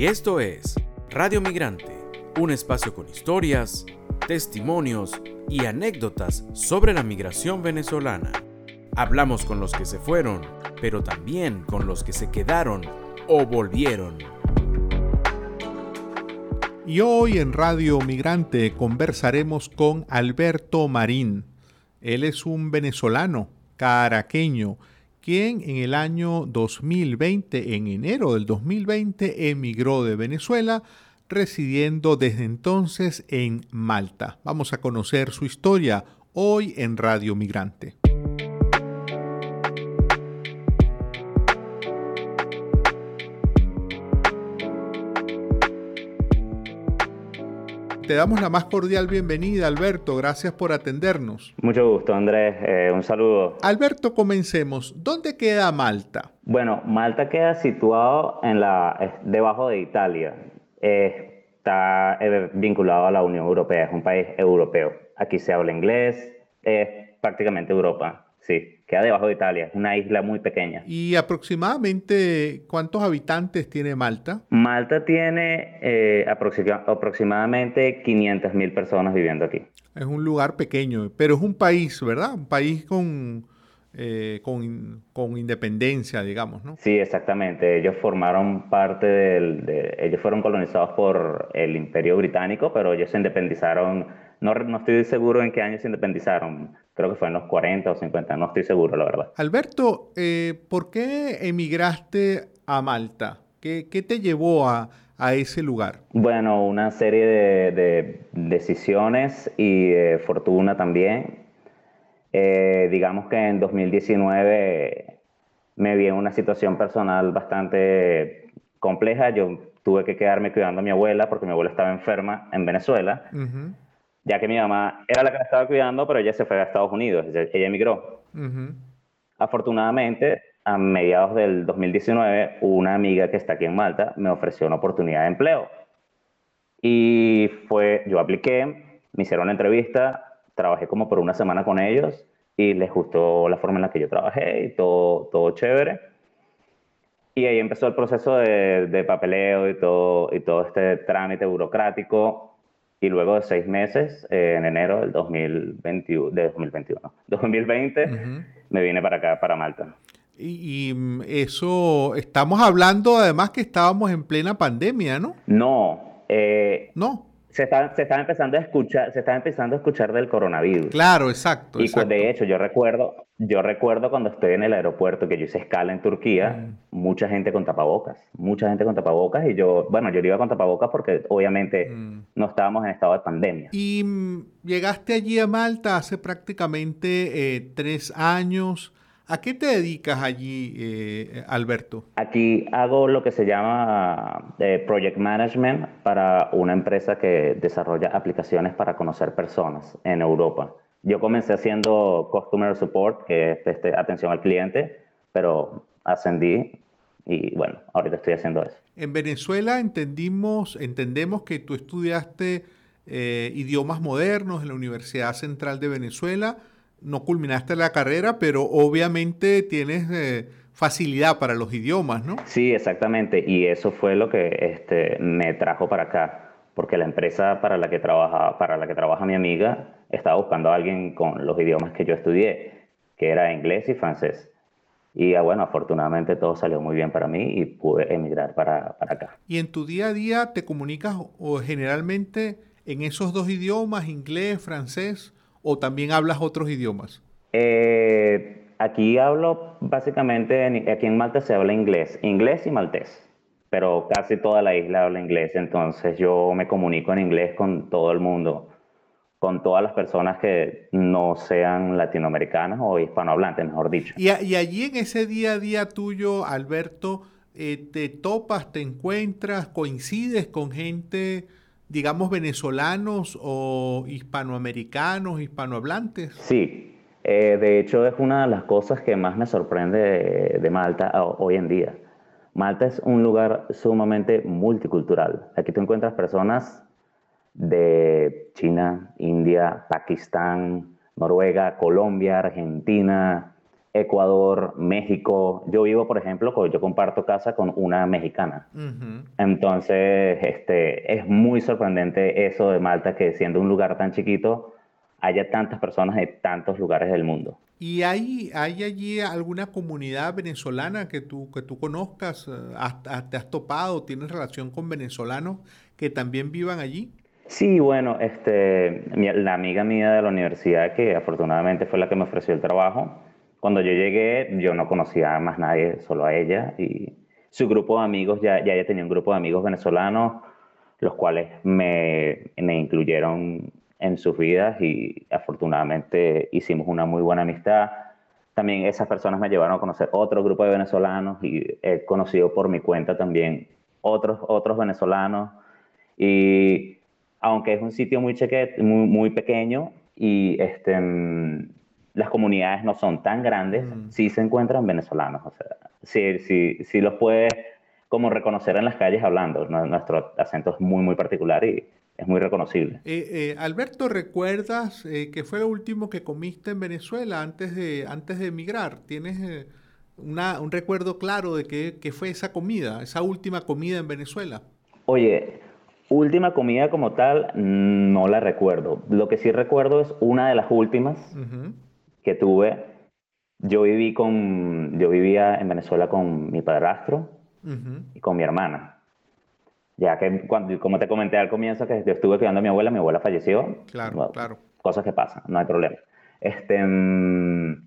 Y esto es Radio Migrante, un espacio con historias, testimonios y anécdotas sobre la migración venezolana. Hablamos con los que se fueron, pero también con los que se quedaron o volvieron. Y hoy en Radio Migrante conversaremos con Alberto Marín. Él es un venezolano, caraqueño, quien en el año 2020, en enero del 2020, emigró de Venezuela, residiendo desde entonces en Malta. Vamos a conocer su historia hoy en Radio Migrante. Te damos la más cordial bienvenida, Alberto. Gracias por atendernos. Mucho gusto, Andrés. Eh, un saludo. Alberto, comencemos. ¿Dónde queda Malta? Bueno, Malta queda situado en la, debajo de Italia. está eh, vinculado a la Unión Europea, es un país europeo. Aquí se habla inglés, es prácticamente Europa, sí queda debajo de Italia, es una isla muy pequeña. ¿Y aproximadamente cuántos habitantes tiene Malta? Malta tiene eh, aproximadamente 500 mil personas viviendo aquí. Es un lugar pequeño, pero es un país, ¿verdad? Un país con, eh, con, con, independencia, digamos, ¿no? Sí, exactamente. Ellos formaron parte del... De, ellos fueron colonizados por el Imperio Británico, pero ellos se independizaron no, no estoy seguro en qué año se independizaron. Creo que fue en los 40 o 50, no estoy seguro, la verdad. Alberto, eh, ¿por qué emigraste a Malta? ¿Qué, qué te llevó a, a, ese lugar? Bueno, una serie de, de decisiones y fortuna también. Eh, digamos que en 2019 me vi en una situación personal bastante compleja. Yo tuve que quedarme cuidando a mi abuela porque mi abuela estaba enferma en Venezuela ya que mi mamá era la que la estaba cuidando, pero ella se fue a Estados Unidos, ella emigró. Afortunadamente, a mediados del 2019, una amiga que está aquí en Malta me ofreció una oportunidad de empleo. Y fue, yo apliqué, me hicieron una entrevista, trabajé como por una semana con ellos y les gustó la forma en la que yo trabajé y todo, todo chévere. Y ahí empezó el proceso de, de papeleo y todo, y todo este trámite burocrático y luego de seis meses, eh, en enero del 2021, de 2021, 2020, me vine para acá, para Malta. Y, mm, eso, estamos hablando además que estábamos en plena pandemia, ¿no? No. Eh, no se está, se está empezando a escuchar, se está empezando a escuchar del coronavirus. Claro, exacto. Y pues, de hecho, yo recuerdo, yo recuerdo cuando estoy en el aeropuerto que yo hice escala en Turquía, mm. mucha gente con tapabocas, mucha gente con tapabocas y yo, bueno, yo iba con tapabocas porque obviamente mm. no estábamos en estado de pandemia. Y mm, llegaste allí a Malta hace prácticamente eh, tres años. ¿A qué te dedicas allí, eh, Alberto? Aquí hago lo que se llama eh, Project Management para una empresa que desarrolla aplicaciones para conocer personas en Europa. Yo comencé haciendo Customer Support, que es este, atención al cliente, pero ascendí y bueno, ahorita estoy haciendo eso. En Venezuela entendimos, entendemos que tú estudiaste eh, idiomas modernos en la Universidad Central de Venezuela no culminaste la carrera, pero obviamente tienes eh, facilidad para los idiomas, ¿no? Sí, exactamente. Y eso fue lo que este, me trajo para acá, porque la empresa para la que trabaja, para la que trabaja mi amiga estaba buscando a alguien con los idiomas que yo estudié, que era inglés y francés. Y ah, bueno, afortunadamente todo salió muy bien para mí y pude emigrar para, para acá. ¿Y en tu día a día te comunicas o generalmente en esos dos idiomas, inglés, francés? O también hablas otros idiomas? Eh, aquí hablo básicamente, aquí en Malta se habla inglés, inglés y maltés, pero casi toda la isla habla inglés, entonces yo me comunico en inglés con todo el mundo, con todas las personas que no sean latinoamericanas o hispanohablantes, mejor dicho. Y, allí en ese día a día tuyo, Alberto, eh, te topas, te encuentras, coincides con gente digamos, venezolanos o hispanoamericanos, hispanohablantes? Sí, eh, de hecho es una de las cosas que más me sorprende de, Malta hoy en día. Malta es un lugar sumamente multicultural. Aquí tú encuentras personas de China, India, Pakistán, Noruega, Colombia, Argentina, Ecuador, México. Yo vivo, por ejemplo, yo comparto casa con una mexicana. Entonces, este, es muy sorprendente eso de Malta, que siendo un lugar tan chiquito, haya tantas personas de tantos lugares del mundo. ¿Y hay, hay allí alguna comunidad venezolana que tú, que tú conozcas? ¿Te has topado? ¿Tienes relación con venezolanos que también vivan allí? Sí, bueno, este, la amiga mía de la universidad, que afortunadamente fue la que me ofreció el trabajo, cuando yo llegué, yo no conocía a más nadie, solo a ella. Y su grupo de amigos, ya, ya ella tenía un grupo de amigos venezolanos, los cuales me, me incluyeron en sus vidas y afortunadamente hicimos una muy buena amistad. También esas personas me llevaron a conocer otro grupo de venezolanos y he conocido por mi cuenta también otros, otros venezolanos. Y aunque es un sitio muy, muy, muy pequeño y este, las comunidades no son tan grandes, mm. sí se encuentran venezolanos. O sea, sí, sí, sí los puedes como reconocer en las calles hablando. Nuestro acento es muy, muy particular y es muy reconocible. Eh, eh, Alberto, ¿recuerdas eh, qué fue lo último que comiste en Venezuela antes de, antes de emigrar? ¿Tienes una, un recuerdo claro de qué, qué fue esa comida, esa última comida en Venezuela? Oye, Última comida como tal, no la recuerdo. Lo que sí recuerdo es una de las últimas que tuve, yo viví con, yo vivía en Venezuela con mi padrastro y con mi hermana. Ya que, cuando, como te comenté al comienzo, que yo estuve cuidando a mi abuela, mi abuela falleció. Claro, claro. Cosas que pasan, no hay problema. Este, mm,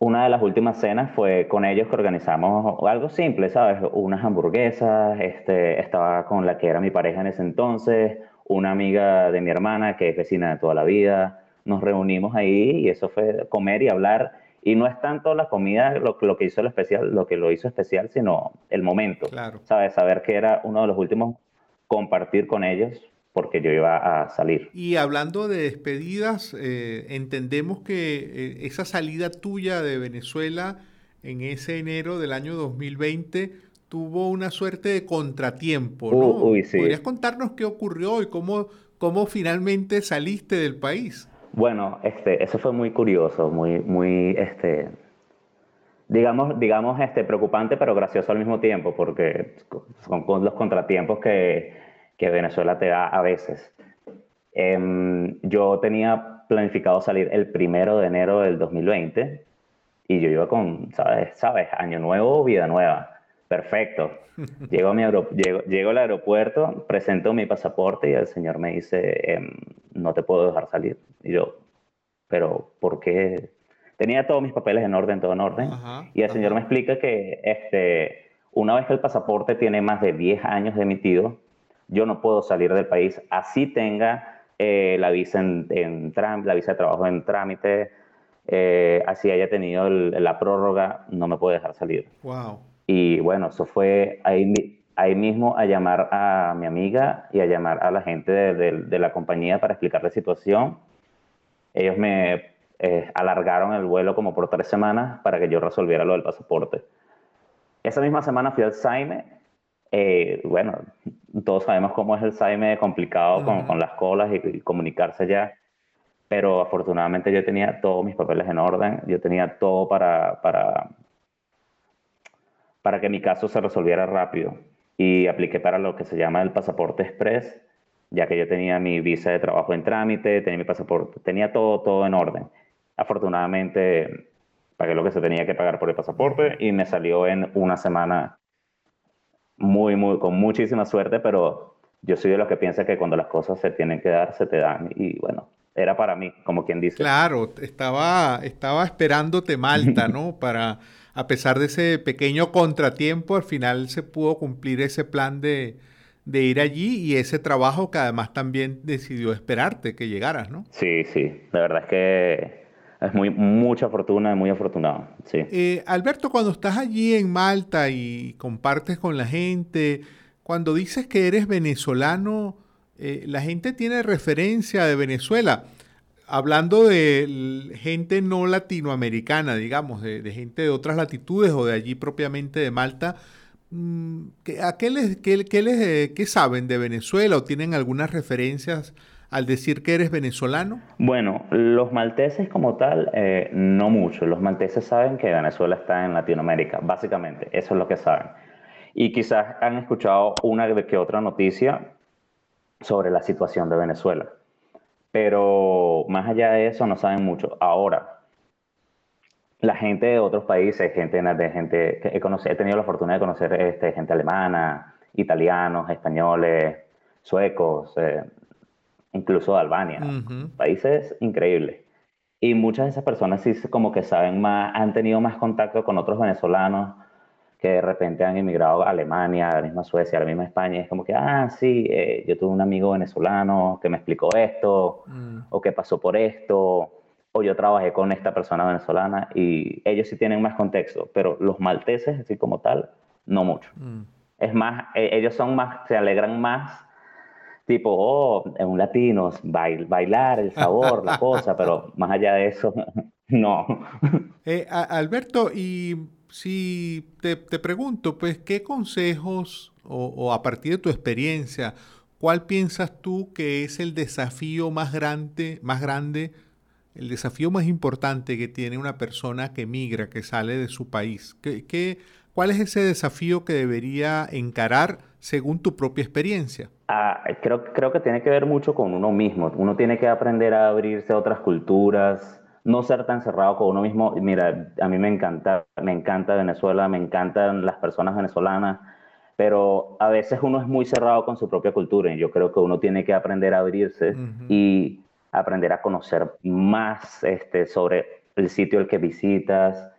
una de las últimas cenas fue con ellos que organizamos algo simple, ¿sabes? Unas hamburguesas, este, estaba con la que era mi pareja en ese entonces, una amiga de mi hermana que es vecina de toda la vida, nos reunimos ahí y eso fue comer y hablar. Y no es tanto la comida lo, lo que hizo lo especial, lo que lo hizo especial, sino el momento. Claro. ¿Sabes? Saber que era uno de los últimos, compartir con ellos porque yo iba a salir. Y hablando de despedidas, eh, entendemos que eh, esa salida tuya de Venezuela en ese enero del año 2020 tuvo una suerte de contratiempo, ¿no? uy, sí. ¿Podrías contarnos qué ocurrió y cómo, cómo finalmente saliste del país? Bueno, este, eso fue muy curioso, muy, muy, este, digamos, digamos, este, preocupante, pero gracioso al mismo tiempo, porque son con los contratiempos que, que, Venezuela te da a veces. Em, yo tenía planificado salir el primero de enero del 2020 y yo iba con, ¿sabes? ¿sabes? Año nuevo, vida nueva. Perfecto. Llego, a mi llego, llego, al aeropuerto, presento mi pasaporte y el señor me dice, em, no te puedo dejar salir. Y yo, pero ¿por qué? Tenía todos mis papeles en orden, todo en orden. y el señor me explica que este, una vez que el pasaporte tiene más de 10 años de emitido, yo no puedo salir del país, así tenga eh, la, visa en, en la visa de trabajo en trámite, eh, así haya tenido la prórroga, no me puede dejar salir. Wow. Y bueno, eso fue ahí, ahí mismo a llamar a mi amiga y a llamar a la gente de, de, la compañía para explicar la situación. Ellos me eh, alargaron el vuelo como por tres semanas para que yo resolviera lo del pasaporte. Esa misma semana fui al Saime. Eh, bueno, todos sabemos cómo es el Saime complicado con, con, las colas y, y, comunicarse ya. Pero afortunadamente yo tenía todos mis papeles en orden, yo tenía todo para, para, para que mi caso se resolviera rápido y apliqué para lo que se llama el pasaporte express, ya que yo tenía mi visa de trabajo en trámite, tenía mi pasaporte, tenía todo, todo en orden. Afortunadamente pagué lo que se tenía que pagar por el pasaporte y me salió en una semana muy, muy, con muchísima suerte, pero yo soy de los que piensa que cuando las cosas se tienen que dar, se te dan. Y bueno, era para mí, como quien dice. Claro, estaba, estaba esperándote Malta, ¿no? Para a pesar de ese pequeño contratiempo, al final se pudo cumplir ese plan de, ir allí y ese trabajo que además también decidió esperarte que llegaras, ¿no? Sí, sí, la verdad es que es muy, mucha fortuna, muy afortunado, sí. Eh, Alberto, cuando estás allí en Malta y compartes con la gente, cuando dices que eres venezolano, eh, la gente tiene referencia de Venezuela hablando de gente no latinoamericana, digamos, de, gente de otras latitudes o de allí propiamente de Malta, mm, ¿a qué, les, qué, les, eh, saben de Venezuela o tienen algunas referencias al decir que eres venezolano? Bueno, los malteses como tal, eh, no mucho. Los malteses saben que Venezuela está en Latinoamérica, básicamente, eso es lo que saben. Y quizás han escuchado una que otra noticia sobre la situación de Venezuela. Pero más allá de eso no saben mucho. Ahora, la gente de otros países, gente de gente que he, conocido, he tenido la fortuna de conocer este, gente alemana, italianos, españoles, suecos, eh, incluso de Albania, países increíbles. Y muchas de esas personas sí como que saben más, han tenido más contacto con otros venezolanos que de repente han emigrado a Alemania, a la misma Suecia, a la misma España. es como que, ah, sí, eh, yo tuve un amigo venezolano que me explicó esto, mm. o que pasó por esto, o yo trabajé con esta persona venezolana, y ellos sí tienen más contexto, pero los malteses, así como tal, no mucho. Mm. Es más, e, ellos son más, se alegran más tipo, oh, en un latino, bailar, el sabor, la cosa, pero más allá de eso, no. Eh, Alberto, y si te, pregunto, pues, ¿qué consejos o, a partir de tu experiencia, cuál piensas tú que es el desafío más grande, más grande, el desafío más importante que tiene una persona que migra, que sale de su país? ¿Qué, qué, cuál es ese desafío que debería encarar según tu propia experiencia? Ah, creo, creo que tiene que ver mucho con uno mismo. Uno tiene que aprender a abrirse a otras culturas, no ser tan cerrado con uno mismo. Mira, a mí me encanta, me encanta Venezuela, me encantan las personas venezolanas, pero a veces uno es muy cerrado con su propia cultura y yo creo que uno tiene que aprender a abrirse y aprender a conocer más este, sobre el sitio al que visitas,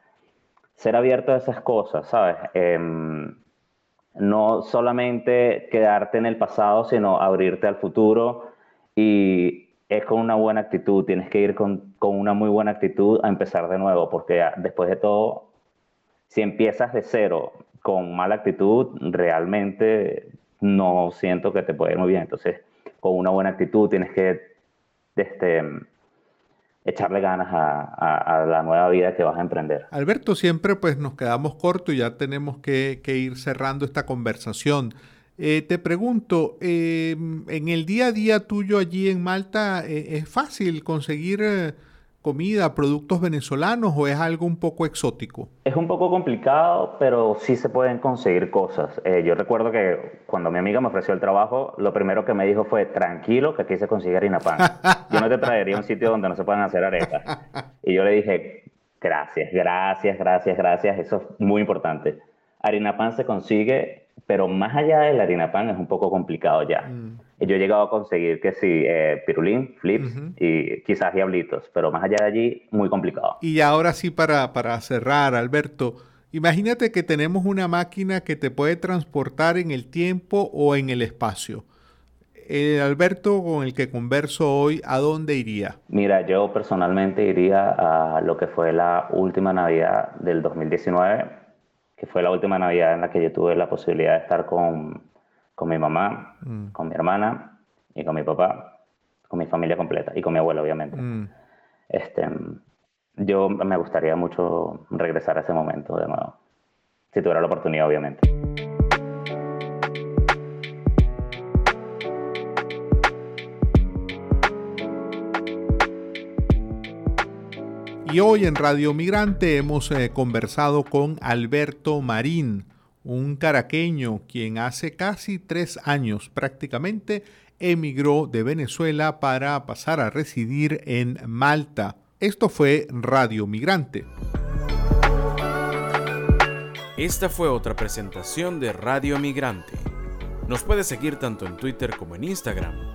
ser abierto a esas cosas, ¿sabes? Em, no solamente quedarte en el pasado, sino abrirte al futuro y es con una buena actitud, tienes que ir con, con una muy buena actitud a empezar de nuevo, porque después de todo, si empiezas de cero con mala actitud, realmente no siento que te puede ir muy bien. Entonces, con una buena actitud tienes que este, echarle ganas a, la nueva vida que vas a emprender. Alberto, siempre pues nos quedamos cortos y ya tenemos que, ir cerrando esta conversación. Eh, te pregunto, em, en el día a día tuyo allí en Malta, eh, ¿es fácil conseguir eh, comida, productos venezolanos o es algo un poco exótico? Es un poco complicado, pero sí se pueden conseguir cosas. Yo recuerdo que cuando mi amiga me ofreció el trabajo, lo primero que me dijo fue, tranquilo, que aquí se consigue harina pan. Yo no te traería un sitio donde no se puedan hacer arepas. Y yo le dije, gracias, gracias, gracias, gracias, eso es muy importante. Harina pan se consigue, pero más allá de la harina pan es un poco complicado ya. Mm. Yo he llegado a conseguir que sí, eh, pirulín, flips y quizás diablitos, pero más allá de allí, muy complicado. Y ahora sí, para, para cerrar, Alberto, imagínate que tenemos una máquina que te puede transportar en el tiempo o en el espacio. El Alberto con el que converso hoy, ¿a dónde iría? Mira, yo personalmente iría a lo que fue la última Navidad del 2019, que fue la última Navidad en la que yo tuve la posibilidad de estar con con mi mamá, mm. con mi hermana y con mi papá, con mi familia completa y con mi abuelo, obviamente. Mm. Este, yo me gustaría mucho regresar a ese momento de nuevo, si tuviera la oportunidad, obviamente. Y hoy en Radio Migrante hemos eh, conversado con Alberto Marín, un caraqueño quien hace casi tres años prácticamente emigró de Venezuela para pasar a residir en Malta. Esto fue Radio Migrante. Esta fue otra presentación de Radio Migrante. Nos puedes seguir tanto en Twitter como en Instagram.